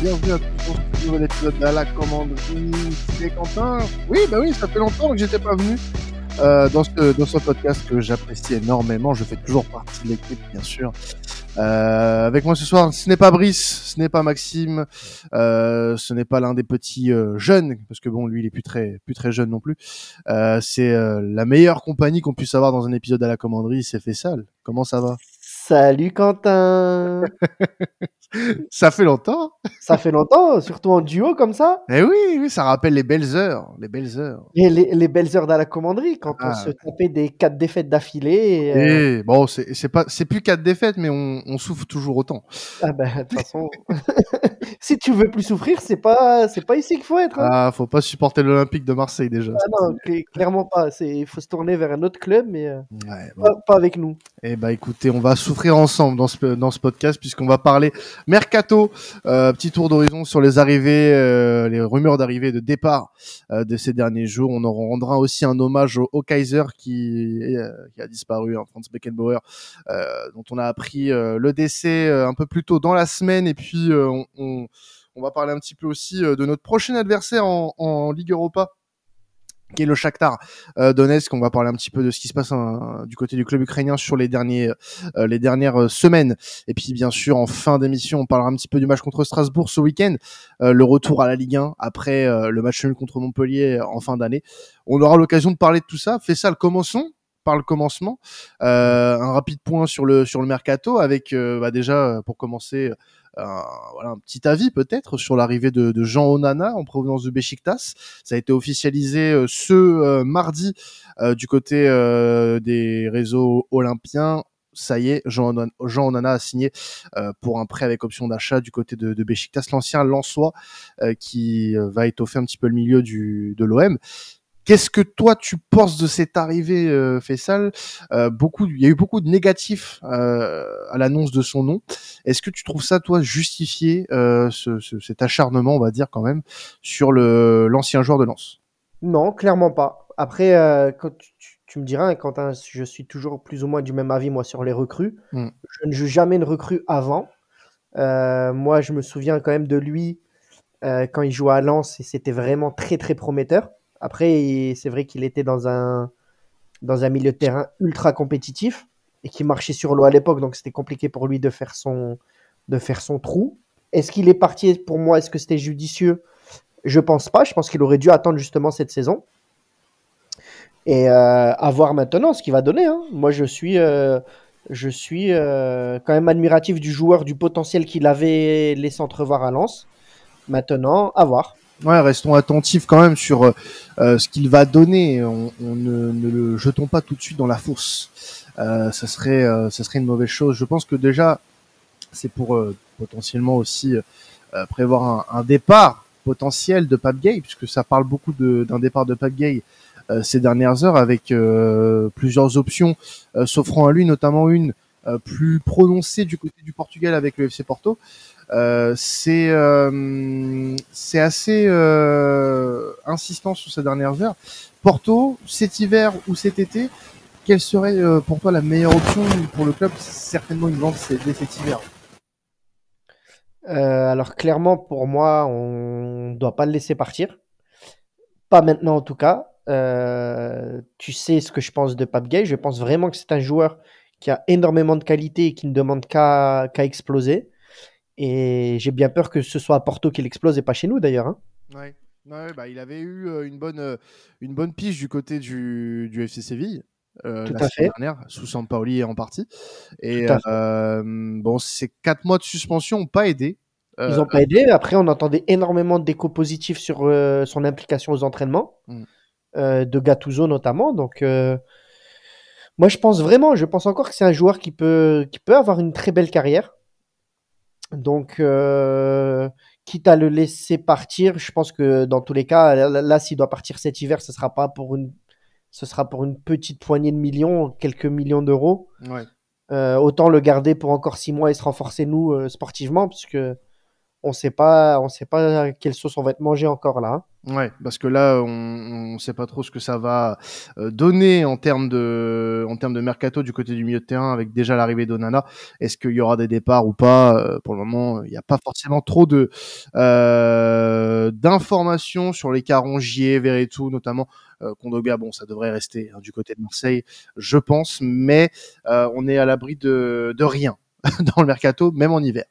bienvenue à tous pour ce nouvel épisode de la commanderie. C'est Quentin. Oui, bah oui, ça fait longtemps que j'étais pas venu euh, dans, ce, dans ce podcast que j'apprécie énormément. Je fais toujours partie de l'équipe, bien sûr. Euh, avec moi ce soir, ce n'est pas Brice, ce n'est pas Maxime, euh, ce n'est pas l'un des petits euh, jeunes, parce que bon, lui, il est plus très, plus très jeune non plus. C'est la meilleure compagnie qu'on puisse avoir dans un épisode à la commanderie, c'est Fessal. Comment ça va? Salut Quentin Ça fait longtemps Ça fait longtemps, surtout en duo comme ça. Eh oui, oui, ça rappelle les belles heures, les belles heures. Et les, les belles heures dans la commanderie, quand Ah. on se tapait des quatre défaites d'affilée. et, euh, Et bon, c'est pas, c'est plus quatre défaites, mais on, on souffre toujours autant. Ah ben, de toute façon, si tu veux plus souffrir, c'est pas, c'est pas ici qu'il faut être. hein. Ah, faut pas supporter l'Olympique de Marseille déjà. Ah non, cl- clairement pas. C'est- Il faut se tourner vers un autre club, mais euh, Ouais, bon. pas, pas avec nous. Eh bah écoutez, on va souffrir ensemble dans ce, dans ce podcast puisqu'on va parler mercato, euh, petit tour d'horizon sur les arrivées, euh, les rumeurs d'arrivée de départ euh, de ces derniers jours. On en rendra aussi un hommage au, au Kaiser qui, euh, qui a disparu, hein, Franz Beckenbauer, euh, dont on a appris euh, le décès un peu plus tôt dans la semaine. Et puis on, on, on va parler un petit peu aussi de notre prochain adversaire en, en Ligue Europa qui est le Shakhtar euh, Donetsk. On va parler un petit peu de ce qui se passe hein, du côté du club ukrainien sur les derniers euh, les dernières euh, semaines. Et puis bien sûr, en fin d'émission, on parlera un petit peu du match contre Strasbourg ce week-end, euh, le retour à la Ligue 1 après euh, le match nul contre Montpellier euh, en fin d'année. On aura l'occasion de parler de tout ça. Le commençons par le commencement. Un rapide point sur le sur le mercato avec bah, déjà pour commencer un, voilà, un petit avis peut-être sur l'arrivée de, de Jean Onana en provenance de Besiktas. Ça a été officialisé euh, ce euh, mardi euh, du côté des réseaux olympiens. Ça y est, Jean, Onan- Jean Onana a signé euh, pour un prêt avec option d'achat du côté de, de Besiktas, l'ancien Lensois euh, qui va étoffer un petit peu le milieu du, de l'OM. Qu'est-ce que toi tu penses de cette arrivée, euh, Faisal? Euh, Beaucoup, il y a eu beaucoup de négatifs euh, à l'annonce de son nom. Est-ce que tu trouves ça, toi, justifié, euh, ce, ce- cet acharnement, on va dire quand même, sur le l'ancien joueur de Lens? Non, clairement pas. Après, euh, quand tu, me diras, hein, Quentin, je suis toujours plus ou moins du même avis, moi, sur les recrues. Mm. Je ne juge jamais une recrue avant. Moi, je me souviens quand même de lui quand il jouait à Lens et c'était vraiment très, très prometteur. Après, c'est vrai qu'il était dans un, dans un milieu de terrain ultra compétitif et qui marchait sur l'eau à l'époque, donc c'était compliqué pour lui de faire son, de faire son trou. Est-ce qu'il est parti pour moi? Est-ce que c'était judicieux? Je pense pas. Je pense qu'il aurait dû attendre justement cette saison et euh, à voir maintenant ce qu'il va donner. hein. Moi, je suis, euh, je suis euh, quand même admiratif du joueur, du potentiel qu'il avait laissé entrevoir à Lens. Maintenant, à voir. Ouais, restons attentifs quand même sur euh, euh, ce qu'il va donner. On, on ne, ne le jetons pas tout de suite dans la fosse. Euh, ça serait, euh, ça serait une mauvaise chose. Je pense que déjà, c'est pour euh, potentiellement aussi euh, prévoir un, un départ potentiel de Pape Gay, puisque ça parle beaucoup d'un départ de Pape Gay ces dernières heures, avec plusieurs options s'offrant à lui, notamment une plus prononcée du côté du Portugal avec le FC Porto. Euh, c'est euh, c'est assez euh, insistant sur ces dernières heures. Porto, cet hiver ou cet été, quelle serait pour toi la meilleure option pour le club? Certainement une vente dès cet hiver. Alors clairement, pour moi, on ne doit pas le laisser partir. Pas maintenant en tout cas. Tu sais ce que je pense de Pape Gay. Je pense vraiment que c'est un joueur qui a énormément de qualité et qui ne demande qu'à exploser. Et j'ai bien peur que ce soit à Porto qu'il explose et pas chez nous d'ailleurs. hein. Ouais. Ouais, bah, il avait eu euh, une bonne euh, une bonne pige du côté du, du FC Séville euh, Tout la à saison dernière sous Sampaoli en partie et euh, bon ces quatre mois de suspension ont pas aidé Ils n'ont pas aidé. Après, on entendait énormément d'échos positifs sur son implication aux entraînements, Mm. de Gattuso notamment. Donc, moi, je pense vraiment, je pense encore que c'est un joueur qui peut, qui peut avoir une très belle carrière. Donc, euh, quitte à le laisser partir, je pense que dans tous les cas, là, s'il doit partir cet hiver, ce sera pas pour une, ce sera pour une petite poignée de millions, quelques millions d'euros. ouais. Euh, autant le garder pour encore six mois et se renforcer nous euh, sportivement, puisque on sait pas, on sait pas quelle sauce on va être mangé encore là. Hein. Ouais, parce que là, on ne sait pas trop ce que ça va euh, donner en termes de, en termes de mercato du côté du milieu de terrain avec déjà l'arrivée d'Onana. Est-ce qu'il y aura des départs ou pas? Euh, Pour le moment, il n'y a pas forcément trop de euh, d'informations sur les Carongier, tout notamment. Euh, Kondogbia, bon, ça devrait rester hein, du côté de Marseille, je pense, mais on est à l'abri de, de rien dans le mercato, même en hiver.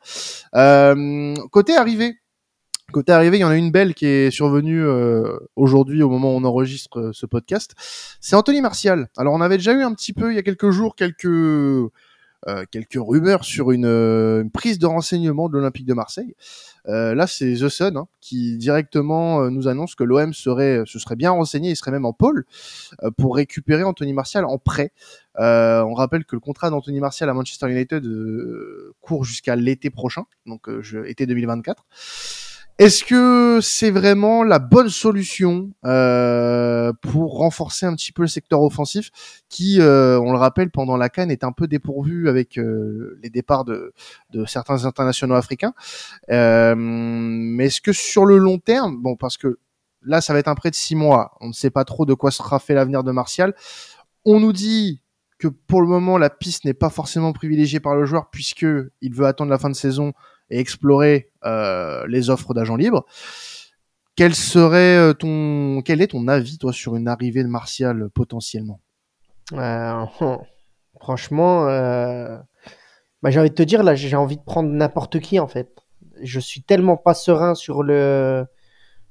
Euh, côté arrivée, Côté arrivée, il y en a une belle qui est survenue euh, aujourd'hui au moment où on enregistre euh, ce podcast. C'est Anthony Martial. Alors on avait déjà eu un petit peu il y a quelques jours quelques quelques rumeurs sur une, euh, une, prise de renseignement de l'Olympique de Marseille. Euh, là, c'est The Sun hein, qui directement nous annonce que l'OM serait, se serait bien renseigné, il serait même en pôle pour récupérer Anthony Martial en prêt. on rappelle que le contrat d'Anthony Martial à Manchester United court jusqu'à l'été prochain, donc je, été 2024. Est-ce que c'est vraiment la bonne solution euh, pour renforcer un petit peu le secteur offensif qui, euh, on le rappelle, pendant la Cannes est un peu dépourvu avec euh, les départs de, de, certains internationaux africains? Mais est-ce que sur le long terme, bon, parce que là, ça va être un prêt de six mois, on ne sait pas trop de quoi sera fait l'avenir de Martial. On nous dit que pour le moment, la piste n'est pas forcément privilégiée par le joueur puisque il veut attendre la fin de saison et explorer euh, les offres d'agents libres. Quel serait euh, ton, quel est ton avis toi sur une arrivée de Martial potentiellement? Euh, Franchement, bah, j'ai envie de te dire là, j'ai envie de prendre n'importe qui en fait. Je suis tellement pas serein sur le,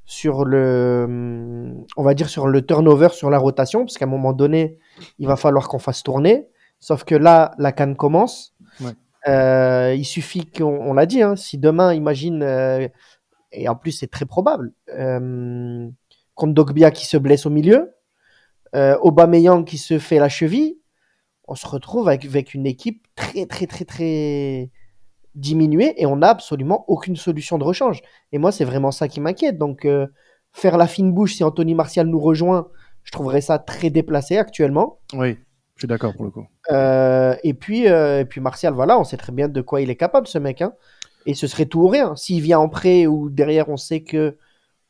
sur le, on va dire sur le turnover, sur la rotation, parce qu'à un moment donné, il va falloir qu'on fasse tourner. Sauf que là, la canne commence. Euh, il suffit qu'on l'a dit, hein, si demain, imagine, euh, et en plus c'est très probable, euh, contre Dogbia qui se blesse au milieu, euh, Aubameyang qui se fait la cheville, on se retrouve avec, une équipe très très très très diminuée et on n'a absolument aucune solution de rechange. Et moi, c'est vraiment ça qui m'inquiète. Donc, faire la fine bouche si Anthony Martial nous rejoint, je trouverais ça très déplacé actuellement. Oui. Je suis d'accord pour le coup. Euh, et, puis, euh, et puis Martial, voilà, on sait très bien de quoi il est capable, ce mec. Hein. Et ce serait tout ou rien. S'il vient en prêt ou derrière, on sait que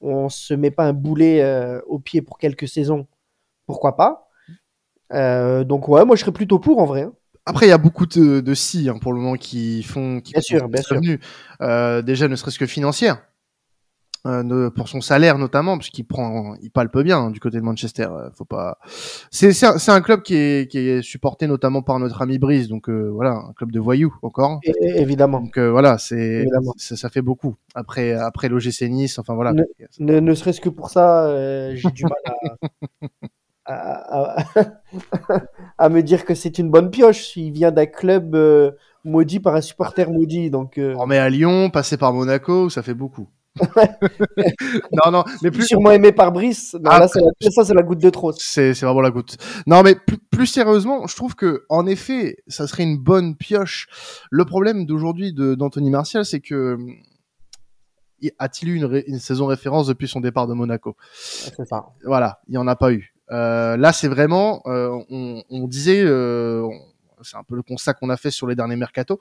on se met pas un boulet euh, au pied pour quelques saisons, pourquoi pas Donc ouais, moi je serais plutôt pour en vrai. Hein. Après, il y a beaucoup de, de si hein, pour le moment qui font. Qui bien sûr, bien sûr. déjà, ne serait-ce que financière. Euh, pour son salaire notamment parce qu'il prend il palpe bien hein, du côté de Manchester euh, faut pas c'est c'est un, club qui est qui est supporté notamment par notre ami Brice donc euh, voilà un club de voyous encore. Évidemment. Donc voilà c'est ça, fait beaucoup. Après après l'OGC Nice enfin voilà. Ne, ne, serait-ce que pour ça j'ai du mal à, à, à, me dire que c'est une bonne pioche il vient d'un club maudit par un supporter maudit donc on met à Lyon passer par Monaco ça fait beaucoup non, non, mais plus sûrement aimé par Brice. Ah, là, ça, c'est la goutte de trop. C'est, c'est vraiment la goutte. Non, mais plus, sérieusement, je trouve que, en effet, ça serait une bonne pioche. Le problème d'aujourd'hui de, d'Anthony Martial, c'est que a-t-il eu une, une, saison référence depuis son départ de Monaco? C'est ça. Voilà, il n'y en a pas eu. Euh, là, c'est vraiment, euh, on, on, disait, euh, c'est un peu le constat qu'on a fait sur les derniers mercato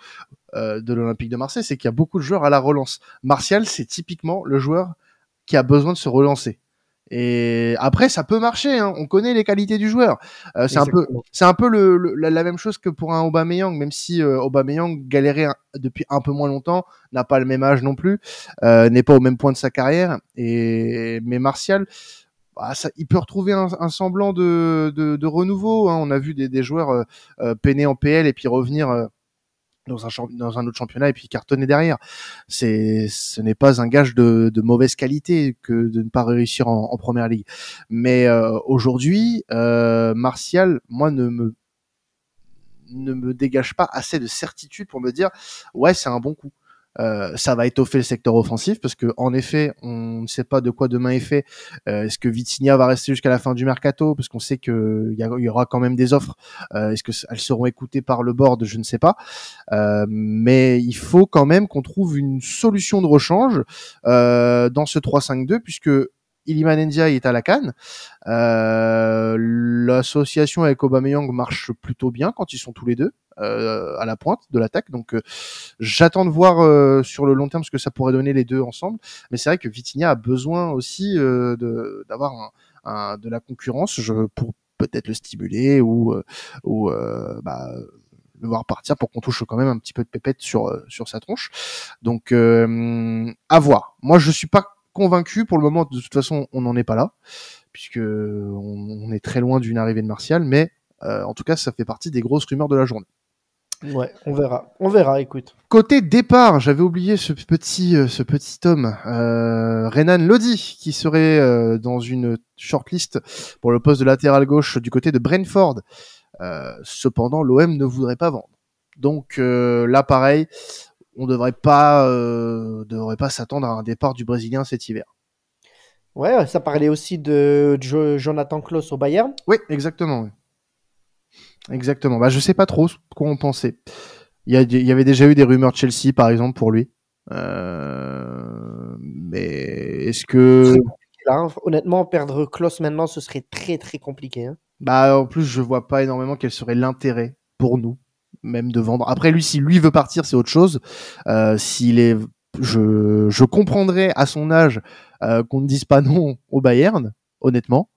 euh, de l'Olympique de Marseille, c'est qu'il y a beaucoup de joueurs à la relance. Martial, c'est typiquement le joueur qui a besoin de se relancer. Et après, ça peut marcher. Hein. On connaît les qualités du joueur. Euh, c'est un peu, c'est un peu le, la, même chose que pour un Aubameyang, même si euh, Aubameyang galérait depuis un peu moins longtemps, n'a pas le même âge non plus, euh, n'est pas au même point de sa carrière. Et mais Martial, bah, ça, il peut retrouver un, semblant de, renouveau. Hein. On a vu des, joueurs euh, euh peiner en PL et puis revenir euh, dans un, autre championnat et puis cartonner derrière. Ce n'est pas un gage de, mauvaise qualité que de ne pas réussir en, en première ligue. Mais aujourd'hui, Martial, moi, ne me ne me dégage pas assez de certitude pour me dire ouais c'est un bon coup. Euh, ça va étoffer le secteur offensif parce que en effet, on ne sait pas de quoi demain est fait. Euh, est-ce que Vitinha va rester jusqu'à la fin du mercato? Parce qu'on sait qu'il y, y, aura quand même des offres. Euh, est-ce que elles seront écoutées par le board? Je ne sais pas. mais il faut quand même qu'on trouve une solution de rechange dans ce 3-5-2 puisque Iliman est à la canne. Euh, L'association avec Aubameyang marche plutôt bien quand ils sont tous les deux euh, à la pointe de l'attaque. Donc euh, j'attends de voir sur le long terme ce que ça pourrait donner les deux ensemble. Mais c'est vrai que Vitinha a besoin aussi de d'avoir un, de la concurrence je, pour peut-être le stimuler ou bah, le voir partir pour qu'on touche quand même un petit peu de pépette sur sur sa tronche. Donc euh, à voir. Moi je suis pas convaincu pour le moment. De toute façon, on n'en est pas là puisque on, on est très loin d'une arrivée de Martial, mais euh, en tout cas, ça fait partie des grosses rumeurs de la journée. Ouais, on verra. On verra, écoute. Côté départ, j'avais oublié ce petit, euh, ce petit homme, euh, Renan Lodi, qui serait euh, dans une shortlist pour le poste de latéral gauche du côté de Brentford. Cependant, l'OM ne voudrait pas vendre. Donc là, pareil, on devrait pas, euh, devrait pas s'attendre à un départ du Brésilien cet hiver. Ouais, ça parlait aussi de Jo- Jonathan Klaus au Bayern. Oui, exactement. oui. Exactement. Bah, je sais pas trop ce qu'on pensait. Il y, a- il y avait déjà eu des rumeurs de Chelsea, par exemple, pour lui. Euh, mais est-ce que, là, hein. Honnêtement, perdre Klaus maintenant, ce serait très très compliqué. hein. bah, en plus, je vois pas énormément quel serait l'intérêt pour nous, même de vendre. Après, lui, si lui veut partir, c'est autre chose. Euh, s'il est, je, je comprendrais à son âge euh, qu'on ne dise pas non au Bayern, honnêtement.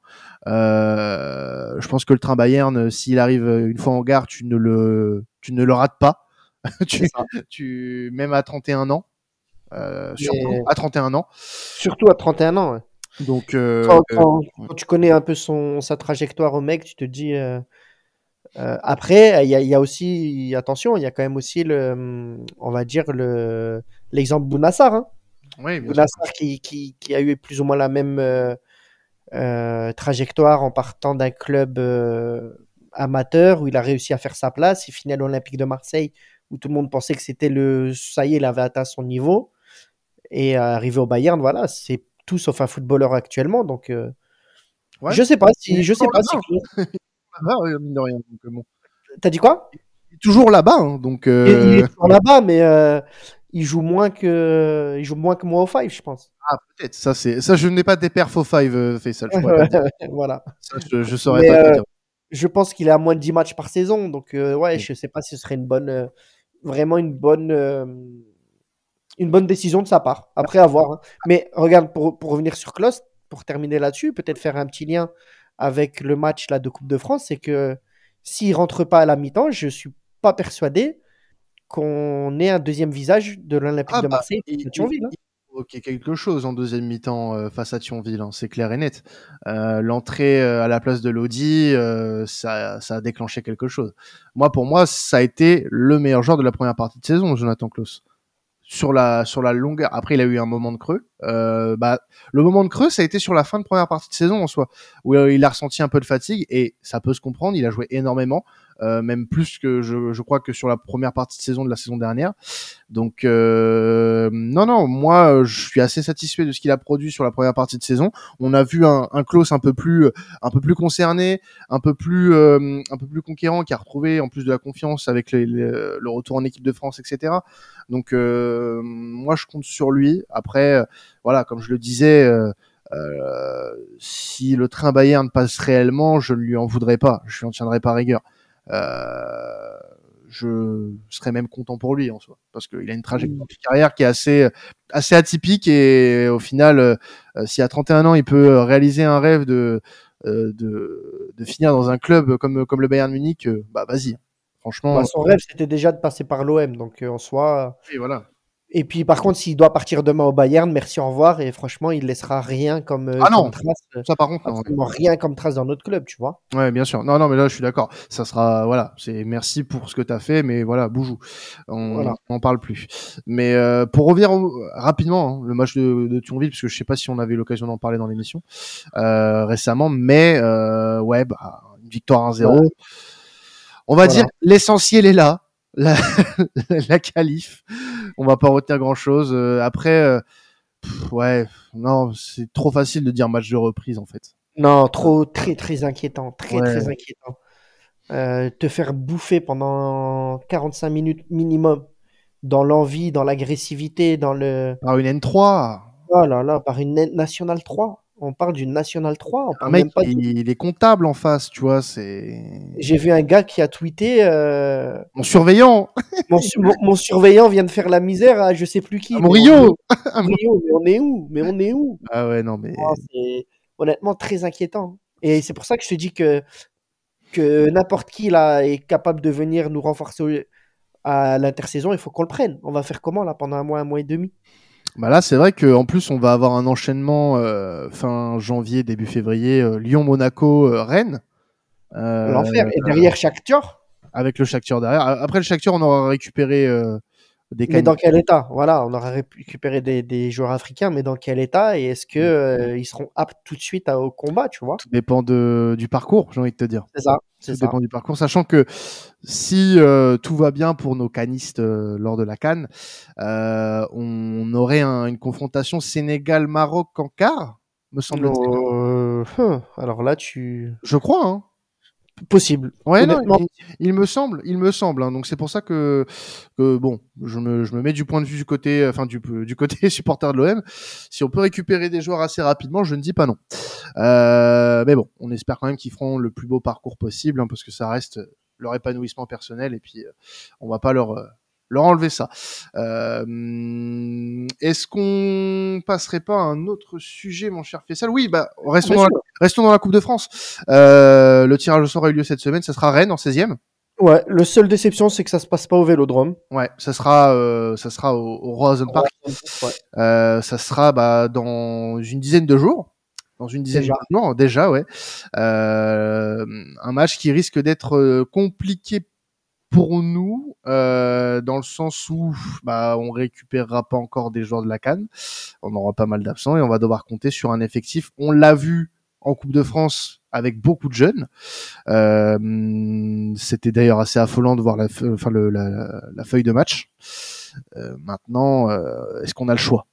Euh, je pense que le train Bayern, s'il arrive une fois en gare, tu ne le, tu ne le rates pas. tu, même à 31 ans, euh, surtout à 31 ans. Surtout à 31 ans. ouais. Donc, euh, Quand, quand- ouais. quand tu connais un peu son, sa trajectoire au mec, tu te dis. Euh, après, il y, a- il y a aussi. Attention, il y a quand même aussi le. hum, On va dire le l'exemple Bounassar. Hein. oui. Bounassar qui, qui, qui a eu plus ou moins la même euh, euh, trajectoire en partant d'un club euh, amateur où il a réussi à faire sa place. Il finit à l'Olympique de Marseille où tout le monde pensait que c'était le. Ça y est, il avait atteint son niveau. Et arrivé au Bayern, voilà, c'est tout sauf un footballeur actuellement. Donc, Ouais. je sais pas si. Je sais pas si. Là-bas. Euh, mine de rien. Donc, euh, bon. T'as dit quoi? Il est toujours là-bas, hein, donc. il, il euh, est toujours là-bas, mais euh, il joue moins que. Il joue moins que moi au five, je pense. Ah, peut-être. Ça, c'est ça. Je n'ai pas des perfs au five, euh, Faisal. Je, voilà. Ça, je, je saurais pas euh, je pense qu'il est à moins de 10 matchs par saison. Donc, euh, ouais, Mm. je sais pas si ce serait une bonne, euh, vraiment une bonne, euh, une bonne décision de sa part. Après, à voir. hein. Mais regarde, pour, pour revenir sur Kloss, pour terminer là-dessus, peut-être faire un petit lien avec le match là, de Coupe de France, c'est que s'il rentre pas à la mi-temps, je suis pas persuadé qu'on ait un deuxième visage de l'Olympique Ah, de bah, Marseille et il- de Thionville. hein. Ok, quelque chose en deuxième mi-temps euh, face à Thionville, hein, c'est clair et net. Euh, L'entrée euh, à la place de Lodi, ça, ça a déclenché quelque chose. Moi, pour moi, ça a été le meilleur joueur de la première partie de saison, Jonathan Klaus. Sur la sur la longueur. Après, il a eu un moment de creux. Euh, bah, le moment de creux, ça a été sur la fin de première partie de saison en soi, où euh, il a ressenti un peu de fatigue et ça peut se comprendre. Il a joué énormément, même plus que je, crois que sur la première partie de saison de la saison dernière. Donc euh, non non, moi euh, je suis assez satisfait de ce qu'il a produit sur la première partie de saison. On a vu un, un Klaus un peu plus euh, un peu plus concerné, un peu plus euh, un peu plus conquérant, qui a retrouvé en plus de la confiance avec le retour en équipe de France, etc. Donc euh, moi je compte sur lui. Après euh, voilà, comme je le disais. euh, euh, si le train Bayern passe réellement, je ne lui en voudrais pas, je lui en tiendrai pas rigueur. Euh, je serais même content pour lui en soi, parce qu'il a une trajectoire de carrière qui est assez, assez atypique et au final, euh, euh, si à 31 ans il peut euh, réaliser un rêve de, euh, de, de finir dans un club comme, comme le Bayern Munich, euh, bah vas-y. Franchement, Bah, son rêve, c'était déjà de passer par l'OM. Donc, euh, en soi. et voilà. Et puis, par contre, s'il doit partir demain au Bayern, merci, au revoir. Et franchement, il laissera rien comme, euh, Ah non. comme trace. euh, Ça par contre, absolument rien comme trace dans notre club, tu vois. Ouais, bien sûr. Non, non, mais là, je suis d'accord. Ça sera, voilà, c'est merci pour ce que tu as fait, mais voilà, boujou. On Voilà. n'en parle plus. Mais euh, pour revenir au- rapidement, hein, le match de, de Thionville, parce que je sais pas si on avait l'occasion d'en parler dans l'émission euh, récemment, mais ouais, bah, une victoire 1-0. Ouais. On va Voilà. dire l'essentiel est là, la, la qualif. On va pas retenir grand chose. après, euh, pff, ouais, non, c'est trop facile de dire match de reprise en fait. Non, trop, très, très inquiétant. Très, Ouais. très inquiétant. Euh, te faire bouffer pendant 45 minutes minimum dans l'envie, dans l'agressivité, dans le. Par une N3. Oh là là, par une na- nationale 3. On parle d'une National 3. On Un parle mec, même pas de- il, il est comptable en face, tu vois. C'est J'ai vu un gars qui a tweeté euh, mon surveillant, mon, su- mon- mon surveillant vient de faire la misère à je sais plus qui. à Mais on- Murillo. Murillo, mais on est où Mais on est où? Ah ouais, non mais Ah, C'est honnêtement très inquiétant. Et c'est pour ça que je te dis que, que n'importe qui là est capable de venir nous renforcer à l'intersaison. Il faut qu'on le prenne. On va faire comment là pendant un mois, un mois et demi? Bah là, c'est vrai qu'en plus, on va avoir un enchaînement euh, fin janvier, début février, euh, Lyon, Monaco, euh, Rennes. Euh, L'enfer. Et derrière chaque tour, avec le Shakhtar derrière. Après le Shakhtar, on aura récupéré euh, des mais dans quel état? Voilà, on aura récupéré des, des joueurs africains, mais dans quel état? Et est-ce que euh, ils seront aptes tout de suite à- au combat Tu vois? Tout dépend de, du parcours, j'ai envie de te dire. C'est ça. Tout C'est ça. dépend du parcours, sachant que si euh, tout va bien pour nos canistes euh, lors de la Cannes, euh, on aurait un- une confrontation Sénégal-Maroc en quart, me semble-t-il. Euh, hum, alors là, tu Je crois, hein. Possible. Ouais, non, Honnêtement, il, il me semble, il me semble. hein. Donc c'est pour ça que, que bon, je me, je me mets du point de vue du côté, enfin du, du côté supporter de l'OM. Si on peut récupérer des joueurs assez rapidement, je ne dis pas non. Euh, mais bon, on espère quand même qu'ils feront le plus beau parcours possible, hein, parce que ça reste leur épanouissement personnel et puis euh, on va pas leur euh, leur enlever ça. Euh, Est-ce qu'on passerait pas à un autre sujet, mon cher Fessal? Oui, bah restons dans, la, restons dans la Coupe de France. Euh, le tirage au sort a eu lieu cette semaine. Ça sera Rennes en 16e. Ouais, le seul déception, c'est que ça se passe pas au Vélodrome. Ouais, ça sera, euh, ça sera au, au Roazhon Park. Ouais. Euh, ça sera bah, dans une dizaine de jours. Dans une dizaine Déjà. de jours, déjà, ouais. Euh, un match qui risque d'être compliqué pour nous, euh, dans le sens où bah, on récupérera pas encore des joueurs de la Cannes. On aura pas mal d'absents et on va devoir compter sur un effectif. On l'a vu en Coupe de France avec beaucoup de jeunes. Euh, C'était d'ailleurs assez affolant de voir la, enfin, la, la feuille de match. Euh, maintenant, euh, est-ce qu'on a le choix?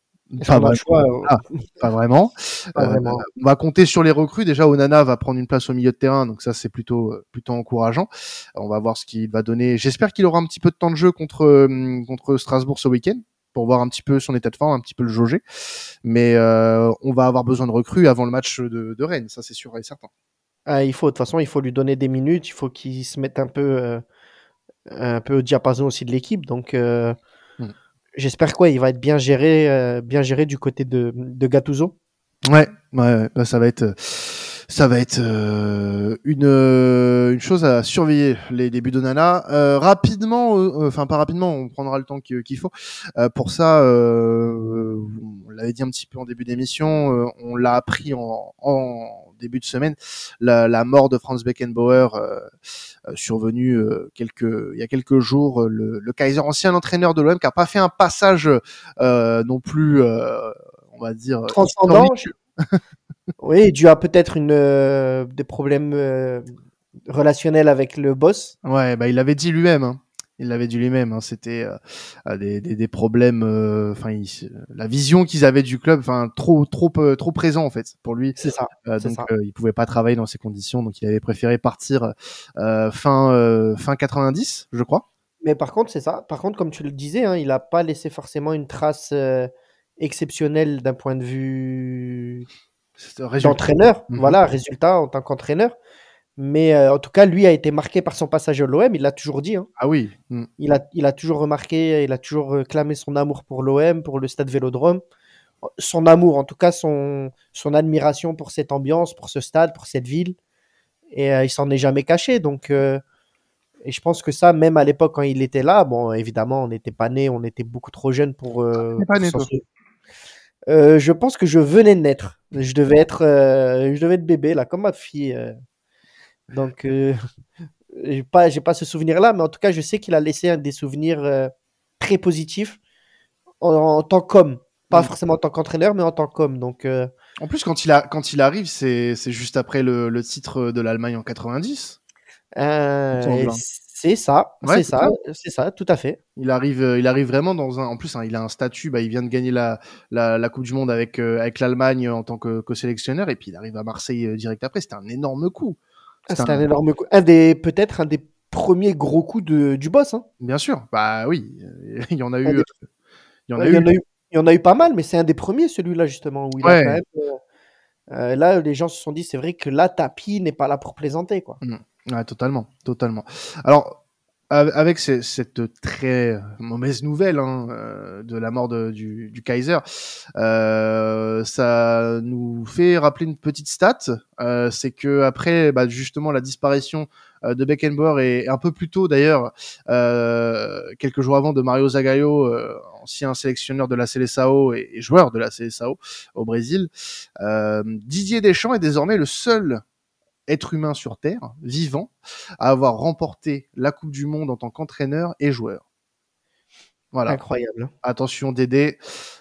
Choix euh, Ah, Pas vraiment. Pas Euh, vraiment. on va compter sur les recrues. Déjà, Onana va prendre une place au milieu de terrain, donc ça c'est plutôt euh, plutôt encourageant. On va voir ce qu'il va donner. J'espère qu'il aura un petit peu de temps de jeu contre euh, contre Strasbourg ce week-end pour voir un petit peu son état de forme, un petit peu le jauger. Mais euh, on va avoir besoin de recrues avant le match de, de Rennes, ça c'est sûr et certain. Ah, il faut, de toute façon, il faut lui donner des minutes. Il faut qu'il se mette un peu, euh, un peu au diapason aussi de l'équipe. Donc, euh. J'espère quoi, il va être bien géré, euh, bien géré du côté de, de Gattuso? Ouais, ouais, ouais, ça va être, euh, ça va être euh, une euh, une chose à surveiller les débuts d'Onana. Euh, rapidement, euh, euh, enfin pas rapidement, on prendra le temps qu'il faut. Euh, pour ça, euh, on l'avait dit un petit peu en début d'émission, euh, on l'a appris en, en début de semaine, la, la mort de Franz Beckenbauer survenue euh, quelques il y a quelques jours. Le, le Kaiser, ancien entraîneur de l'OM, qui a pas fait un passage euh, non plus, euh, on va dire Transcendant. Oui, dû à peut-être une, euh, des problèmes euh, relationnels avec le boss. Ouais, bah il l'avait dit lui-même. hein. Il l'avait dit lui-même. hein. C'était euh, euh, des, des, des problèmes. euh, Enfin, il- la vision qu'ils avaient du club, enfin trop trop euh, trop présent en fait pour lui. C'est ça. Euh, c'est donc ça. euh, il pouvait pas travailler dans ces conditions. Donc il avait préféré partir euh, fin euh, fin 90, je crois. Mais par contre, c'est ça. Par contre, comme tu le disais, hein, il n'a pas laissé forcément une trace euh, exceptionnelle d'un point de vue. D'entraîneur. Mhm. Voilà, résultat en tant qu'entraîneur. Mais euh, en tout cas, lui a été marqué par son passage à l'OM. Il l'a toujours dit. hein. Ah oui. Mm. Il, a, il a toujours remarqué, il a toujours euh, clamé son amour pour l'OM, pour le stade Vélodrome. Son amour, en tout cas, son, son admiration pour cette ambiance, pour ce stade, pour cette ville. Et euh, il s'en est jamais caché. Donc, euh, et je pense que ça, même à l'époque, quand il était là, bon, évidemment, on n'était pas né, on était beaucoup trop jeune pour. euh, pour né, s'en toi. sou- Euh, je pense que je venais de naître. Je devais être, euh, je devais être bébé, là, comme ma fille. euh. Donc, euh, j'ai pas, j'ai pas ce souvenir-là, mais en tout cas, je sais qu'il a laissé un des souvenirs euh, très positifs en, en tant qu'homme. Pas Mm. forcément en tant qu'entraîneur, mais en tant qu'homme. Donc, euh, En plus, quand il a quand il arrive, c'est c'est juste après le, le titre de l'Allemagne en 90. euh. C'est ça, Ouais, c'est ça, c'est ça, tout à fait. Il arrive, euh, il arrive vraiment dans un. En plus, hein, il a un statut. Bah, il vient de gagner la, la, la Coupe du Monde avec euh, avec l'Allemagne en tant que, que sélectionneur, et puis il arrive à Marseille euh, direct après. C'était un énorme coup. Ah, C'était un- un énorme coup. Un des, peut-être un des premiers gros coups de, du boss. Hein. Bien sûr. Bah oui, euh, il y en a eu. Des- euh, Il y en a il, y eu. en a eu, il y en a eu pas mal, mais c'est un des premiers, celui-là, justement, où il Ouais. a quand même. euh, Euh, là, les gens se sont dit, c'est vrai que là, Tapi n'est pas là pour plaisanter, quoi. Ouais, totalement, totalement. Alors, avec cette très mauvaise nouvelle hein, euh, de la mort du, Kaiser, euh, ça nous fait rappeler une petite stat. Euh, c'est que après, bah, justement, la disparition euh, de Beckenbauer et un peu plus tôt d'ailleurs, euh, quelques jours avant de Mario Zagallo, ancien sélectionneur de la Seleção et, et, joueur de la Seleção au Brésil, Didier Deschamps est désormais le seul être humain sur Terre, vivant, à avoir remporté la Coupe du Monde en tant qu'entraîneur et joueur. Voilà. Incroyable. Attention Dédé,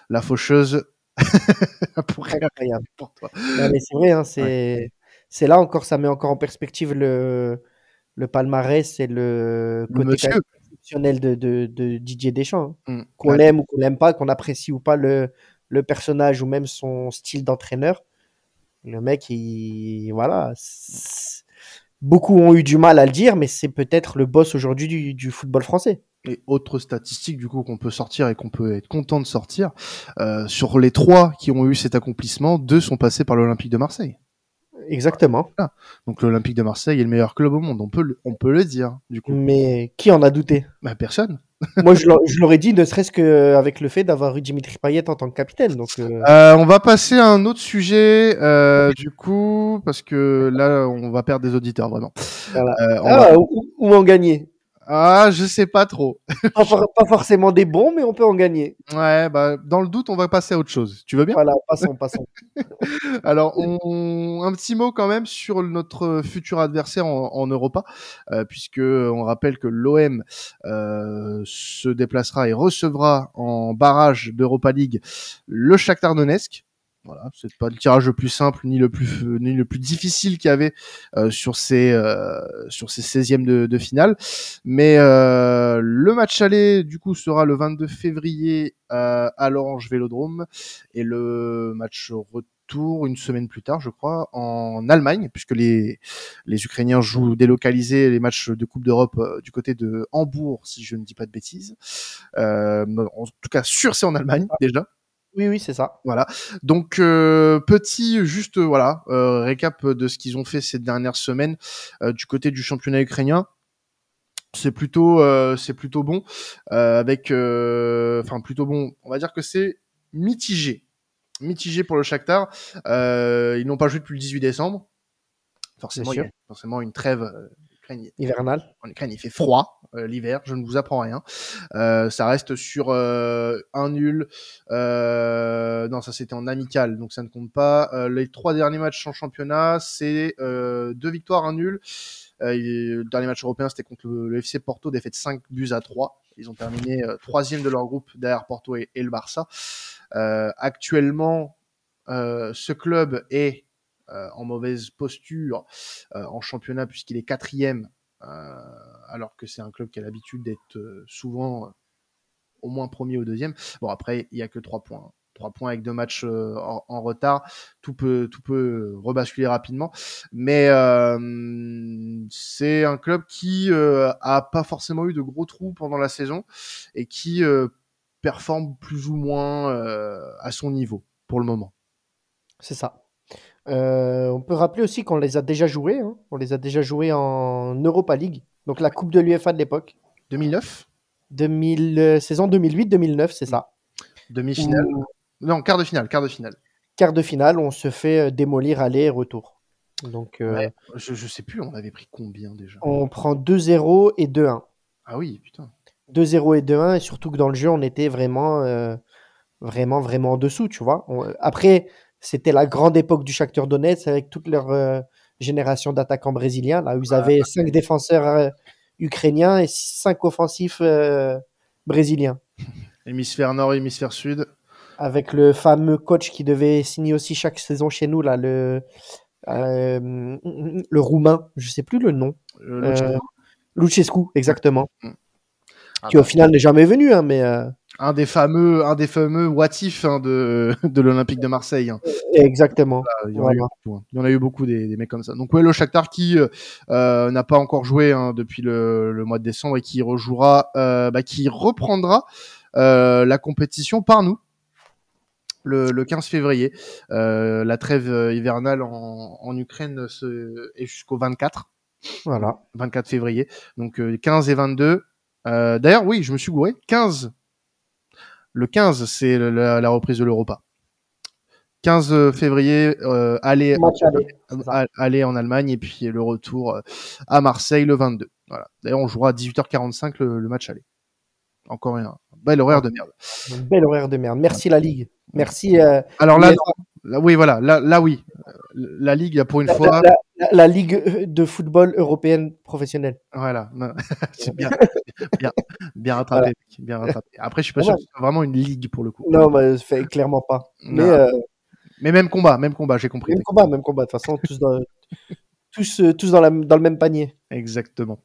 la faucheuse. Incroyable. Pour toi. mais c'est vrai, hein, c'est c'est là encore, ça met encore en perspective le, le palmarès et le côté exceptionnel de, de, de, Didier Deschamps. Hein. Mm. Qu'on l'aime ou qu'on l'aime pas, qu'on apprécie ou pas le, le personnage ou même son style d'entraîneur. Le mec, il, voilà. Beaucoup ont eu du mal à le dire, mais c'est peut-être le boss aujourd'hui du, football français. Et autre statistique du coup qu'on peut sortir et qu'on peut être content de sortir, euh, sur les trois qui ont eu cet accomplissement, deux sont passés par l'Olympique de Marseille. Exactement. Donc l'Olympique de Marseille est le meilleur club au monde, on peut le, on peut le dire du coup. Mais qui en a douté? Bah, Personne. Moi, je l'aurais dit, ne serait-ce qu'avec le fait d'avoir eu Dimitri Payet en tant que capitaine. Donc, euh. Euh, on va passer à un autre sujet, euh, du coup, parce que là, on va perdre des auditeurs, vraiment. ah, où, en gagner? Ah, je sais pas trop. pas, forcément des bons, mais on peut en gagner. Ouais, bah, dans le doute, on va passer à autre chose. Tu veux bien? Voilà, passons, passons. Alors, on... un petit mot quand même sur notre futur adversaire en, Europa, euh, puisque on rappelle que l'OM euh, se déplacera et recevra en barrage d'Europa League le Shakhtar Donetsk. Voilà, c'est pas le tirage le plus simple ni le plus ni le plus difficile qu'il y avait euh, sur ces euh, sur ces 16e de, de finale, mais euh, le match aller du coup sera le 22 février euh, à l'Orange Vélodrome et le match retour une semaine plus tard, je crois, en Allemagne, puisque les les Ukrainiens jouent délocalisés les matchs de Coupe d'Europe euh, du côté de Hambourg, si je ne dis pas de bêtises. en tout cas, sûr c'est en Allemagne déjà. Oui, oui, c'est ça. Voilà. Donc euh, petit, juste voilà, euh, récap de ce qu'ils ont fait ces dernières semaines euh, du côté du championnat ukrainien. C'est plutôt, c'est plutôt bon, avec, enfin plutôt bon. On va dire que c'est mitigé, mitigé pour le Shakhtar. ils n'ont pas joué depuis le 18 décembre. Forcément, il y a forcément une trêve hivernale. En Ukraine, il fait froid. Euh, l'hiver, je ne vous apprends rien. Euh, ça reste sur euh, un nul. non, ça c'était en amical, donc ça ne compte pas. les trois derniers matchs en championnat, c'est deux victoires, un nul. le dernier match européen, c'était contre le, FC Porto, défaite 5 buts à 3. Ils ont terminé troisième de leur groupe derrière Porto et, le Barça. actuellement, ce club est en mauvaise posture en championnat puisqu'il est quatrième alors que c'est un club qui a l'habitude d'être euh, souvent euh, au moins premier ou deuxième. Bon, après, il y a que trois points. Trois points avec deux matchs en, retard, tout peut, tout peut rebasculer rapidement. Mais c'est un club qui a pas forcément eu de gros trous pendant la saison et qui performe plus ou moins à son niveau pour le moment. C'est ça. Euh, on peut rappeler aussi qu'on les a déjà joués. Hein. On les a déjà joués en Europa League, donc la Coupe de l'UEFA de l'époque. 2009 2000, euh, Saison 2008-2009, c'est ça. Demi-finale Non, quart de finale, quart de finale. Quart de finale, on se fait euh, démolir aller et retour. Donc, je, je sais plus, on avait pris combien déjà? On prend 2-0 et 2-1. Ah oui, putain. 2-0 et 2-1, et surtout que dans le jeu, on était vraiment, vraiment, vraiment en dessous, tu vois. après, c'était la grande époque du Shakhtar Donetsk avec toute leur euh, génération d'attaquants brésiliens. Là, où ils avaient cinq défenseurs euh, ukrainiens et cinq offensifs euh, brésiliens. Hémisphère nord, hémisphère sud. Avec le fameux coach qui devait signer aussi chaque saison chez nous, là, le, le roumain, je sais plus le nom. Luchescu, exactement. Mm. qui au final n'est jamais venu, hein, mais un des fameux, un des fameux what hein, de, de l'Olympique de Marseille. Hein. Exactement. il, y en a eu beaucoup, des, mecs comme ça. Donc ouais, le Shakhtar qui euh, euh, n'a pas encore joué hein, depuis le, le, mois de décembre et qui rejouera, euh, bah, qui reprendra la compétition par nous le, le 15 février. Euh, la trêve hivernale en, en Ukraine se, est jusqu'au 24. Voilà. 24 février. Donc euh, 15 et 22. Euh, D'ailleurs, oui, je me suis gouré. 15. Le 15, c'est la, la reprise de l'Europa. 15 février, euh, aller, aller. aller en Allemagne et puis le retour euh, à Marseille le 22. Voilà. D'ailleurs, on jouera à 18h45 le, le match aller. Encore un bel horaire de merde. Un bel horaire de merde. Merci la Ligue. Merci euh, Alors là. Là, oui, voilà. Là, là, oui. La Ligue, pour une la, fois, la- la- la Ligue de football européenne professionnelle. voilà. C'est bien, bien, bien rattrapé, bien rattrapé. Après, je suis pas sûr que ce soit vraiment une ligue pour le coup. Non, mais fait clairement pas. Mais euh, Mais même combat, même combat, j'ai compris. même combat, même combat. De toute façon, tous dans, tous, euh, tous dans, dans le même panier. Exactement.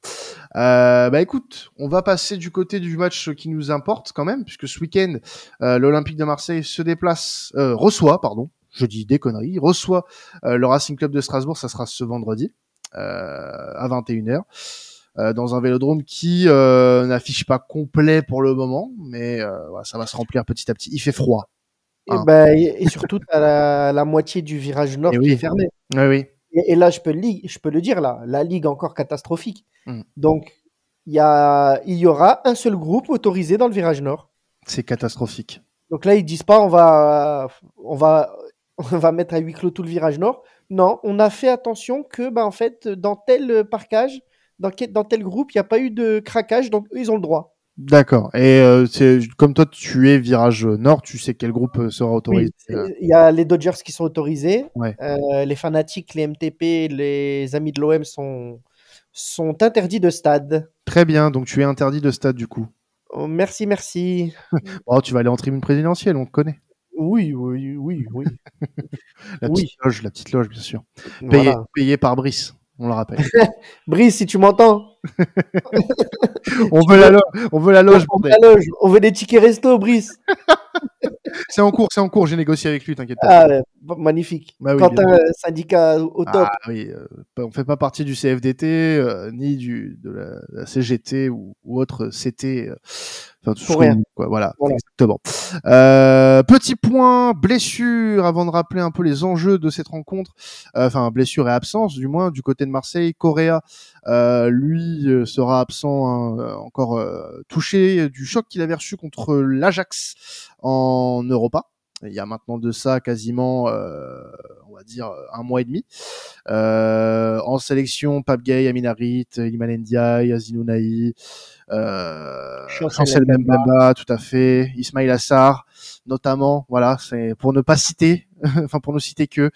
Euh, bah écoute, on va passer du côté du match qui nous importe quand même, puisque ce week-end, euh, l'Olympique de Marseille se déplace, euh, reçoit, pardon, je dis des conneries, reçoit euh, le Racing Club de Strasbourg, ça sera ce vendredi euh, à 21h. euh, dans un vélodrome qui euh, n'affiche pas complet pour le moment, mais euh, voilà, ça va se remplir petit à petit. Il fait froid. Et, Ah. ben, et, et surtout, t'as la, la moitié du virage nord Eh qui oui. est fermé. Oui, oui. Et, et là, je peux, le, je peux le dire, là, la ligue encore catastrophique. Mm. Donc, il y, a, il y aura un seul groupe autorisé dans le virage nord. C'est catastrophique. Donc là, ils disent pas on va, on va, on va mettre à huis clos tout le virage nord. Non, on a fait attention que, bah, en fait, dans tel parcage, dans, dans tel groupe, il n'y a pas eu de craquage, donc eux, ils ont le droit. D'accord. Et euh, c'est comme toi, tu es virage nord, tu sais quel groupe euh, sera autorisé. Oui, c'est- il y a les Dodgers qui sont autorisés. Ouais. Euh, les fanatiques, les MTP, les amis de l'OM sont, sont interdits de stade. Très bien. Donc tu es interdit de stade du coup. Oh, merci, merci. Oh, tu vas aller en tribune présidentielle, on te connaît. Oui, oui, oui, oui. La Oui. petite loge, la petite loge, bien sûr. Payée, Voilà. payée par Brice, on le rappelle. Brice, si tu m'entends, on veut la loge, on veut la loge. on veut bordel. la loge. On veut des tickets resto, Brice. C'est en cours, c'est en cours. J'ai négocié avec lui, t'inquiète pas. Ah, magnifique. Bah oui, bien euh, syndicat au top. Ah oui, euh, on fait pas partie du CFDT euh, ni du de la, la CGT ou, ou autre CT. euh, Enfin, tout rien. quoi. Voilà, Voilà. exactement. Euh, petit point blessure avant de rappeler un peu les enjeux de cette rencontre. Euh, Enfin, blessure et absence, du moins du côté de Marseille. Correa, euh, lui, sera absent hein, encore touché du choc qu'il avait reçu contre l'Ajax en Europa. Il y a maintenant de ça quasiment, euh, on va dire, un mois et demi. Euh, en sélection, Pape Gay, Amin Harit, Iliman Ndiaye, euh, Chancel Chancel Mbemba, tout à fait, Ismail Assar, notamment, voilà, c'est pour ne pas citer, enfin pour ne citer que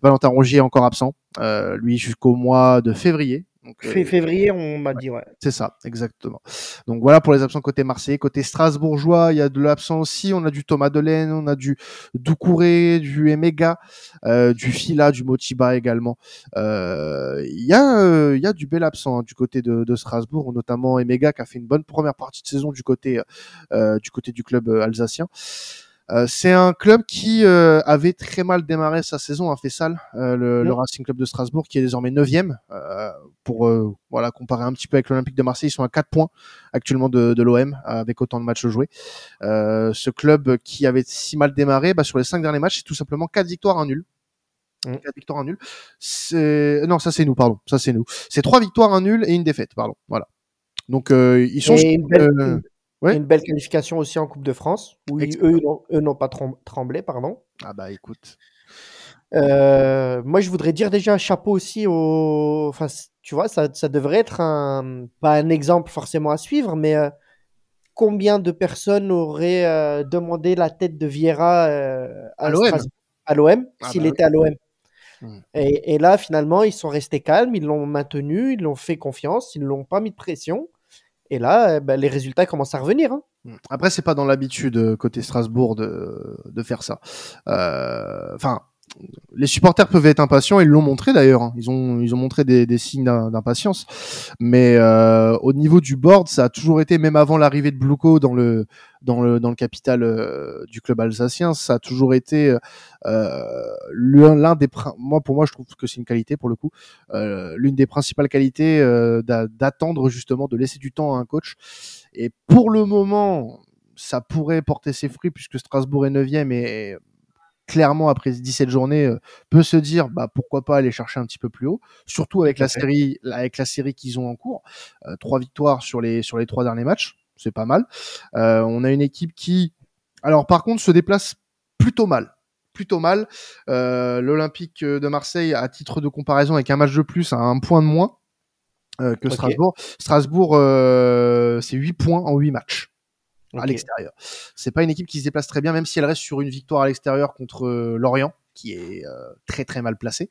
Valentin Rongier est encore absent, euh, lui jusqu'au mois de février. Donc, euh, Fé- février, on m'a dit, ouais. c'est ça, exactement. Donc voilà pour les absents côté Marseille. Côté Strasbourgeois, il y a de l'absent aussi. On a du Thomas Delaine, on a du Doucouré, du Emega, euh, du Fila, du Motiba également. Euh, Il y, a, euh, il y a du bel absent hein, du côté de, de Strasbourg, notamment Emega qui a fait une bonne première partie de saison du côté, euh, du, côté du club alsacien. Euh, c'est un club qui euh, avait très mal démarré sa saison à Fessal, euh, le, le Mm. Racing Club de Strasbourg, qui est désormais neuvième. Euh, pour euh, voilà comparer un petit peu avec l'Olympique de Marseille, ils sont à 4 points actuellement de, de l'OM avec autant de matchs joués. Euh, ce club qui avait si mal démarré, bah, sur les cinq derniers matchs, c'est tout simplement quatre victoires, un nul. Mm. Quatre victoires, un nul. C'est non, ça c'est nous, pardon. Ça c'est nous. C'est trois victoires, un nul et une défaite, pardon. Voilà. Donc euh, ils sont. Et euh, ouais. une belle qualification aussi en Coupe de France, où ils- eux, n'ont- eux n'ont pas trem- tremblé, pardon. Ah bah écoute. Euh, moi, je voudrais dire déjà chapeau aussi au. Enfin, tu vois, ça, ça devrait être un. Pas un exemple forcément à suivre, mais euh, combien de personnes auraient euh, demandé la tête de Vieira À l'OM. À l'OM Ah s'il bah était à l'OM Hmm. et, et là, finalement, ils sont restés calmes, ils l'ont maintenu, ils l'ont fait confiance, ils ne l'ont pas mis de pression. Et là, euh, ben, les résultats commencent à revenir. hein. Après, c'est pas dans l'habitude euh, côté Strasbourg de, de faire ça. Euh, Enfin, les supporters peuvent être impatients, ils l'ont montré d'ailleurs. hein. Ils ont ils ont montré des, des signes d'im- d'impatience. Mais euh, au niveau du board, ça a toujours été, même avant l'arrivée de Bluco dans le dans le dans le capital euh, du club alsacien, ça a toujours été euh, l'un l'un des moi pour moi je trouve que c'est une qualité pour le coup euh, l'une des principales qualités euh, d'a- d'attendre justement de laisser du temps à un coach et pour le moment ça pourrait porter ses fruits puisque Strasbourg est 9 et clairement après 17 journées euh, peut se dire bah pourquoi pas aller chercher un petit peu plus haut. Surtout avec la série avec la série qu'ils ont en cours. Euh, trois victoires sur les sur les trois derniers matchs c'est pas mal. Euh, on a une équipe qui alors par contre se déplace plutôt mal. Plutôt mal. Euh, l'Olympique de Marseille à titre de comparaison avec un match de plus a un point de moins euh, que. Strasbourg. Strasbourg euh, c'est 8 points en 8 matchs à l'extérieur. C'est pas une équipe qui se déplace très bien, même si elle reste sur une victoire à l'extérieur contre euh, Lorient, qui est euh, très très mal placée.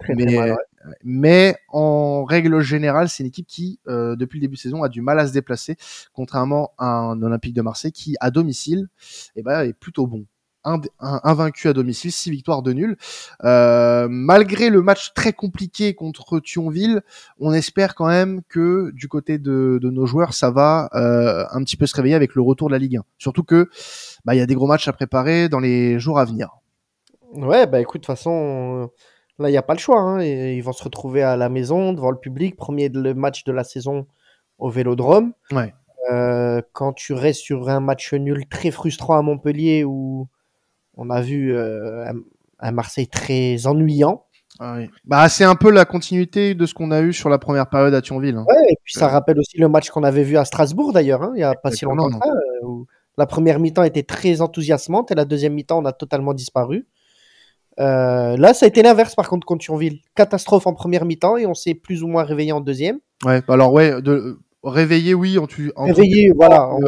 Très, très mais, mal, ouais. mais en règle générale, c'est une équipe qui, euh, depuis le début de saison, a du mal à se déplacer, contrairement à un Olympique de Marseille qui, à domicile, eh ben, est plutôt bon. Un, un, un vaincu à domicile, six victoires de nul. Euh, malgré le match très compliqué contre Thionville, on espère quand même que du côté de, de nos joueurs, ça va euh, un petit peu se réveiller avec le retour de la Ligue 1. Surtout que bah, il y a des gros matchs à préparer dans les jours à venir. Ouais, bah écoute, de toute façon, euh, là, il n'y a pas le choix. hein. Ils vont se retrouver à la maison, devant le public. Premier de- le match de la saison au Vélodrome. Ouais. Euh, quand tu restes sur un match nul très frustrant à Montpellier où on a vu euh, un, Marseille très ennuyant. Ah oui. Bah, c'est un peu la continuité de ce qu'on a eu sur la première période à Thionville. hein. Ouais, et puis ça rappelle aussi le match qu'on avait vu à Strasbourg d'ailleurs, hein, il n'y a pas si longtemps ça, euh, où la première mi-temps était très enthousiasmante et la deuxième mi-temps on a totalement disparu. Euh, là, ça a été l'inverse par contre contre Thionville. Catastrophe en première mi-temps et on s'est plus ou moins réveillé en deuxième. Ouais, alors ouais, de euh, réveiller, oui, en tu, en Réveillé, voilà, on-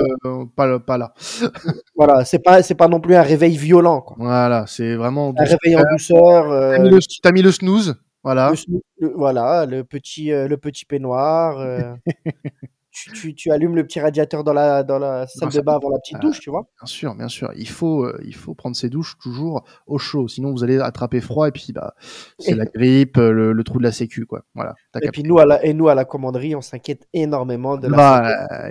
euh, pas, pas là. voilà, c'est pas c'est pas non plus un réveil violent, quoi. Voilà, c'est vraiment. Un réveil en douceur. euh, T'as mis, le- mis le snooze, voilà. le voilà, le petit euh, le petit peignoir. euh, tu, tu, tu allumes le petit radiateur dans la dans la salle de bain avant la petite Ah. douche, tu vois. Bien sûr, bien sûr. Il faut, euh, il faut prendre ses douches toujours au chaud, sinon vous allez attraper froid et puis bah c'est la grippe, euh, le, le trou de la sécu, quoi. Voilà. Et capté. puis nous à la et nous à la commanderie, on s'inquiète énormément de la Bah,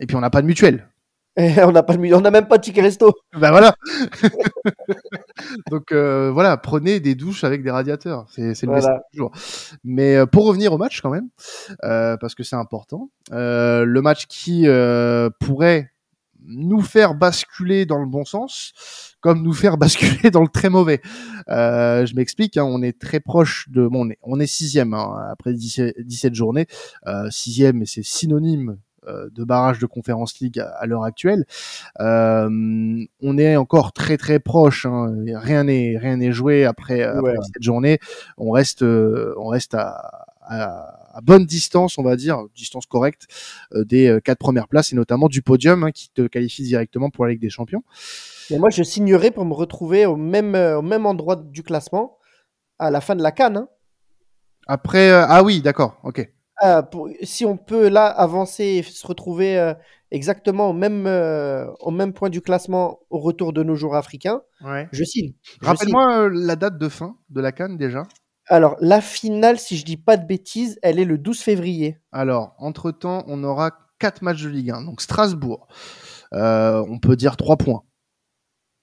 et puis on n'a pas de mutuelle. Et on n'a pas mu- on n'a même pas de ticket resto. Bah voilà. Donc euh, voilà, prenez des douches avec des radiateurs. C'est c'est le Voilà. message du jour. Mais euh, pour revenir au match quand même, euh, parce que c'est important, euh, le match qui euh, pourrait nous faire basculer dans le bon sens, comme nous faire basculer dans le très mauvais. Euh, je m'explique, hein, on est très proche de, bon, on est, on est sixième hein, après 17, 17 journées, euh, sixième, et c'est synonyme de barrage de Conférence League à, à l'heure actuelle. Euh, on est encore très très proche. Hein. Rien n'est rien n'est joué après, après Ouais. cette journée. On reste euh, on reste à, à, à bonne distance, on va dire, distance correcte euh, des euh, quatre premières places et notamment du podium hein, qui te qualifie directement pour la Ligue des Champions. Et moi, je signerais pour me retrouver au même euh, au même endroit du classement à la fin de la canne. hein. Après euh, ah oui d'accord ok Ah, pour- si on peut là avancer et se retrouver euh, exactement au même euh, au même point du classement au retour de nos jours africains, ouais. je signe. Je signe. Rappelle-moi euh, la date de fin de la Cannes déjà. Alors la finale, si je dis pas de bêtises, elle est le 12 février. Alors entre temps on aura quatre matchs de Ligue 1 donc Strasbourg euh, on peut dire trois points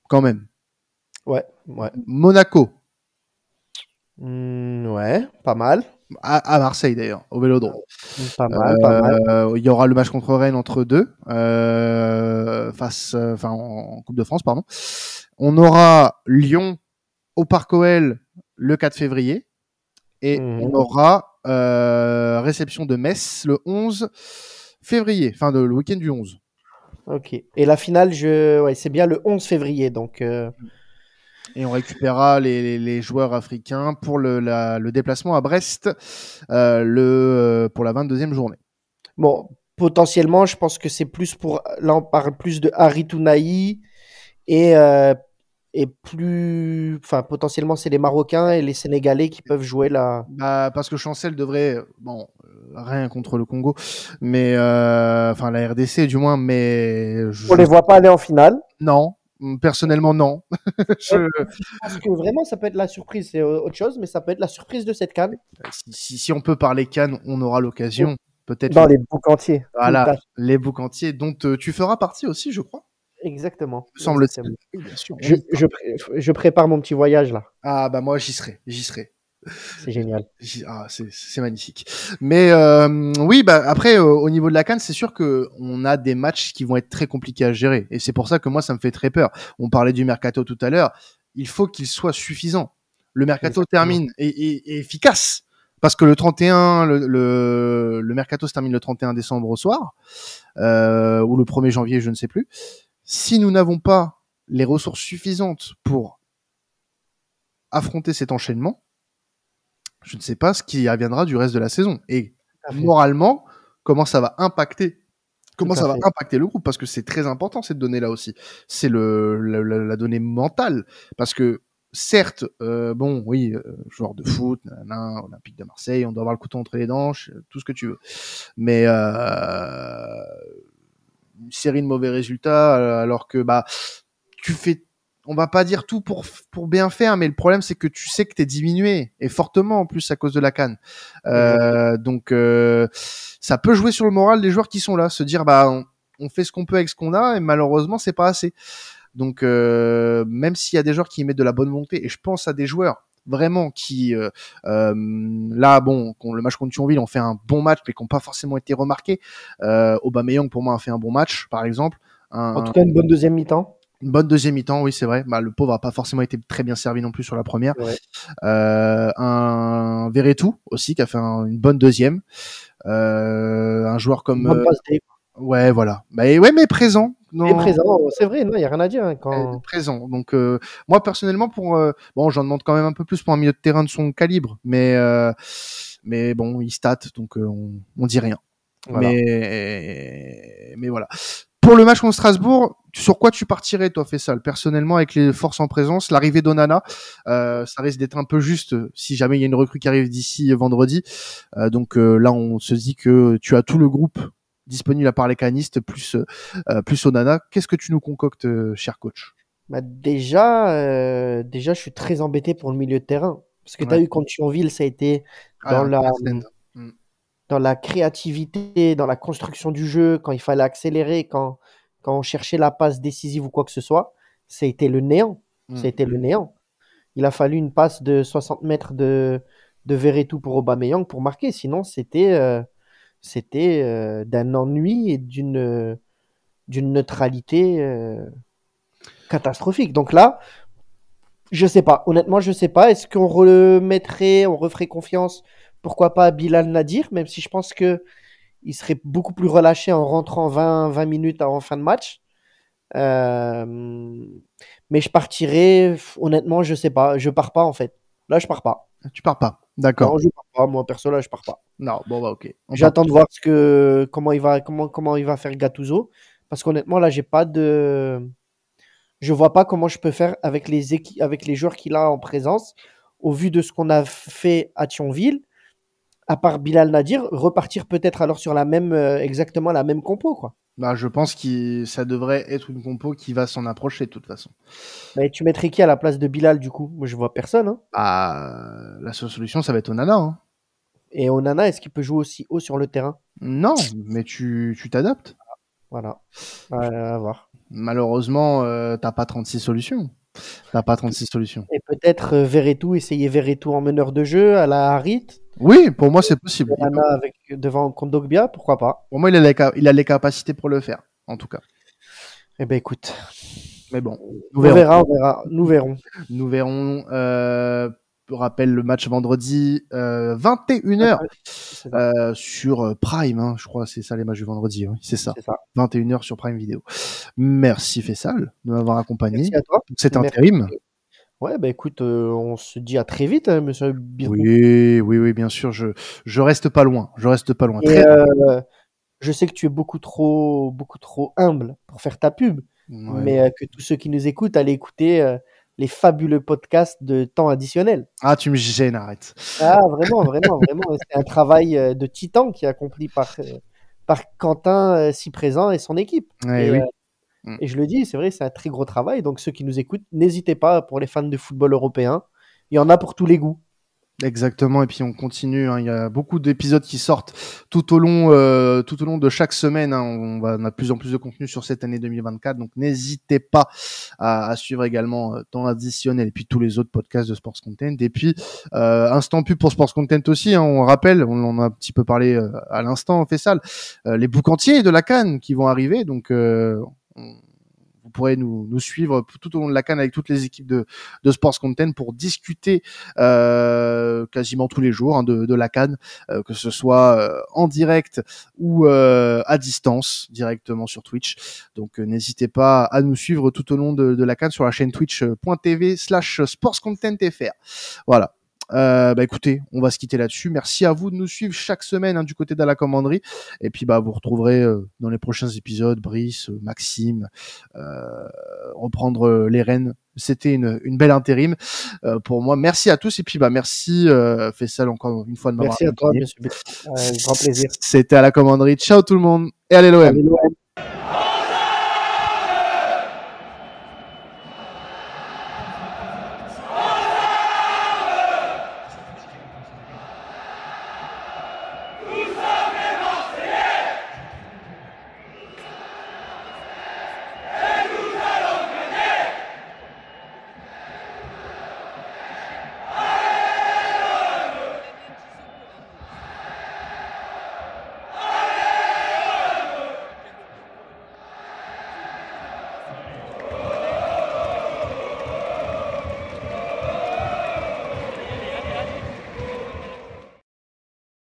quand même. Ouais, ouais, Monaco Hmm, ouais, pas mal, à, à Marseille d'ailleurs, au Vélodrome. pas mal, pas mal. Euh, Il y aura le match contre Rennes entre deux, euh, face, euh, enfin en, en Coupe de France, pardon. On aura Lyon au Parc OL le 4 février et Mhm. on aura euh, réception de Metz le 11 février, enfin de, le week-end du 11. Ok. Et la finale, je... ouais, c'est bien le 11 février, donc. euh, Et on récupérera les, joueurs africains pour le, la- le déplacement à Brest euh, le, euh, pour la 22e journée. Bon, potentiellement, je pense que c'est plus pour. Là, on parle plus de Harry Tounaï et, euh, et plus. Enfin, potentiellement, c'est les Marocains et les Sénégalais qui peuvent jouer la. Bah, parce que Chancel devrait, bon, rien contre le Congo, mais euh, enfin la RDC du moins, mais je- On les voit pas aller en finale. non, personnellement non. Je- Parce que vraiment, ça peut être la surprise, c'est euh, autre chose, mais ça peut être la surprise de cette canne si, si- si on peut parler Cannes, on aura l'occasion, peut-être dans les boucs entiers. voilà les boucs entiers, dont euh, tu feras partie aussi, je crois. Exactement. me Semble-t-il. Je, je, pré- je prépare mon petit voyage là. Ah bah moi j'y serai, j'y serai. C'est génial. Ah, c'est magnifique. Mais euh, oui, bah après euh, au niveau de la Cannes, c'est sûr que on a des matchs qui vont être très compliqués à gérer, et c'est pour ça que moi ça me fait très peur. On parlait du mercato tout à l'heure. il faut qu'il soit suffisant. Le mercato termine et, et, efficace parce que le 31, le, le, le, mercato se termine le 31 décembre au soir euh, ou le 1er janvier, je ne sais plus. Si nous n'avons pas les ressources suffisantes pour affronter cet enchaînement, je ne sais pas ce qui adviendra du reste de la saison. Et moralement, comment ça va impacter comment ça va impacter le groupe? Parce que c'est très important cette donnée là aussi. C'est le la, donnée mentale. Parce que certes euh, bon oui euh, joueur de foot nanana, olympique de Marseille on doit avoir le couteau entre les dents tout ce que tu veux. Mais euh, une série de mauvais résultats alors que bah tu fais on va pas dire tout pour pour bien faire, mais le problème c'est que tu sais que tu es diminué et fortement en plus à cause de la canne. Euh, donc euh, ça peut jouer sur le moral des joueurs qui sont là, se dire bah on, fait ce qu'on peut avec ce qu'on a et malheureusement c'est pas assez. Donc euh, même s'il y a des joueurs qui mettent de la bonne volonté et je pense à des joueurs vraiment qui euh, là bon le match contre Thionville ont fait un bon match mais qui n'ont pas forcément été remarqués. Aubameyang pour moi a fait un bon match par exemple. en tout cas une bonne deuxième mi-temps. Une bonne deuxième mi-temps, oui, c'est vrai. Bah, le pauvre a pas forcément été très bien servi non plus sur la première. Euh, un Verretou aussi qui a fait une bonne deuxième. Euh, un joueur comme. Euh, ouais, voilà. Bah, ouais, mais présent. Non. présent, c'est vrai, il n'y a rien à dire. Hein, quand... Présent. Donc, moi, personnellement, pour. Bon, j'en demande quand même un peu plus pour un milieu de terrain de son calibre, mais, mais bon, il stat, donc on, on dit rien. Mais, mais voilà. Pour le match contre Strasbourg, sur quoi tu partirais, toi, Fessal Personnellement, avec les forces en présence, l'arrivée d'Onana, euh, ça risque d'être un peu juste si jamais il y a une recrue qui arrive d'ici vendredi. Euh, donc euh, là, on se dit que tu as tout le groupe disponible à part les canistes, plus, euh, plus Onana. Qu'est-ce que tu nous concoctes, cher coach? Bah déjà, déjà, je suis très embêté pour le milieu de terrain. Parce que tu as eu contre Thionville, ça a été ah, dans la dans la créativité, dans la construction du jeu, quand il fallait accélérer, quand, quand on cherchait la passe décisive ou quoi que ce soit, c'était le néant. C'était mm. le néant. Il a fallu une passe de 60 mètres de, de Verretou pour Aubameyang pour marquer. Sinon, c'était euh, c'était euh, d'un ennui et d'une d'une neutralité euh, catastrophique. Donc là, je sais pas. Honnêtement, je sais pas. Est-ce qu'on remettrait, on referait confiance pourquoi pas Bilal Nadir, même si je pense que il serait beaucoup plus relâché en rentrant 20, 20 minutes en fin de match. Euh, mais je partirais, honnêtement, je sais pas. Je pars pas en fait. Là, je pars pas. Tu pars pas, d'accord. Non, je pars pas. Moi, perso, là, je pars pas. Non, bon, bah, ok. J'attends de voir ce que, comment, il va, comment, comment il va faire Gattuso. Parce qu'honnêtement, là, j'ai pas de. Je vois pas comment je peux faire avec les, avec les joueurs qu'il a en présence, au vu de ce qu'on a fait à Thionville à part Bilal Nadir, repartir peut-être alors sur la même, euh, exactement la même compo, quoi. Bah, je pense que ça devrait être une compo qui va s'en approcher de toute façon. Mais tu mettrais qui à la place de Bilal du coup? Moi je vois personne. Hein. Ah, la seule solution ça va être Onana. Hein. Et Onana, est-ce qu'il peut jouer aussi haut sur le terrain? Non, mais tu t'adaptes. Voilà, à voir. Malheureusement, euh, t'as pas 36 solutions. T'as pas 36 solutions. Et peut-être euh, Verretou, essayer Verretou en meneur de jeu à la Harit Oui, pour moi c'est possible. Avec, devant Kondogbia, pourquoi pas Pour moi, il a, les, il a les capacités pour le faire, en tout cas. Eh ben écoute. Mais bon, nous on verra, on verra, nous verrons. Nous verrons. Euh, rappelle le match vendredi euh, 21h euh, sur euh, Prime, hein, je crois, c'est ça les matchs du vendredi, oui, c'est ça. ça. 21h sur Prime Vidéo. Merci Fessal de m'avoir accompagné. Merci à toi. C'est intérim. Ouais, bah écoute, euh, on se dit à très vite, hein, monsieur Oui, oui, oui, bien sûr, je, je reste pas loin, je reste pas loin. je sais que tu es beaucoup trop, beaucoup trop humble pour faire ta pub, mais que tous ceux qui nous écoutent, allez écouter les fabuleux podcasts de temps additionnel. Ah, tu me gênes, arrête. Ah, vraiment, vraiment, vraiment. C'est un travail euh, de titan qui est accompli par, euh, par Quentin, euh, si présent, et son équipe. et, mm. et, je le dis, c'est vrai, c'est un très gros travail. Donc, ceux qui nous écoutent, n'hésitez pas pour les fans de football européen. Il y en a pour tous les goûts. Exactement, et puis on continue. Hein. Il y a beaucoup d'épisodes qui sortent tout au long, euh, tout au long de chaque semaine. Hein. On, va, on a de plus en plus de contenu sur cette année 2024, donc n'hésitez pas à, à, suivre également euh, Temps Additionnel et puis tous les autres podcasts de Sports Content. Et puis euh, instant pub pour Sports Content aussi. Hein. On rappelle, on en a un petit peu parlé euh, à l'instant, on fait ça, les boucantiers de la Cannes qui vont arriver. Donc vous pourrez nous, nous suivre tout au long de la canne avec toutes les équipes de, de Sports Content pour discuter euh, quasiment tous les jours hein, de, de la canne, euh, que ce soit euh, en direct ou euh, à distance directement sur Twitch. Donc n'hésitez pas à nous suivre tout au long de, de la canne sur la chaîne twitch.tv slash sportscontentfr. Voilà. Euh, bah écoutez, on va se quitter là-dessus. Merci à vous de nous suivre chaque semaine hein, du côté de la commanderie. Et puis bah vous retrouverez euh, dans les prochains épisodes Brice, euh, Maxime, euh, reprendre les rênes. C'était une, une belle intérim euh, pour moi. Merci à tous et puis bah merci euh, Fessal encore une fois de m'avoir Merci à toi, monsieur Bertrand. Euh, grand plaisir. C'était à la commanderie. Ciao tout le monde et. Allez, l'OM.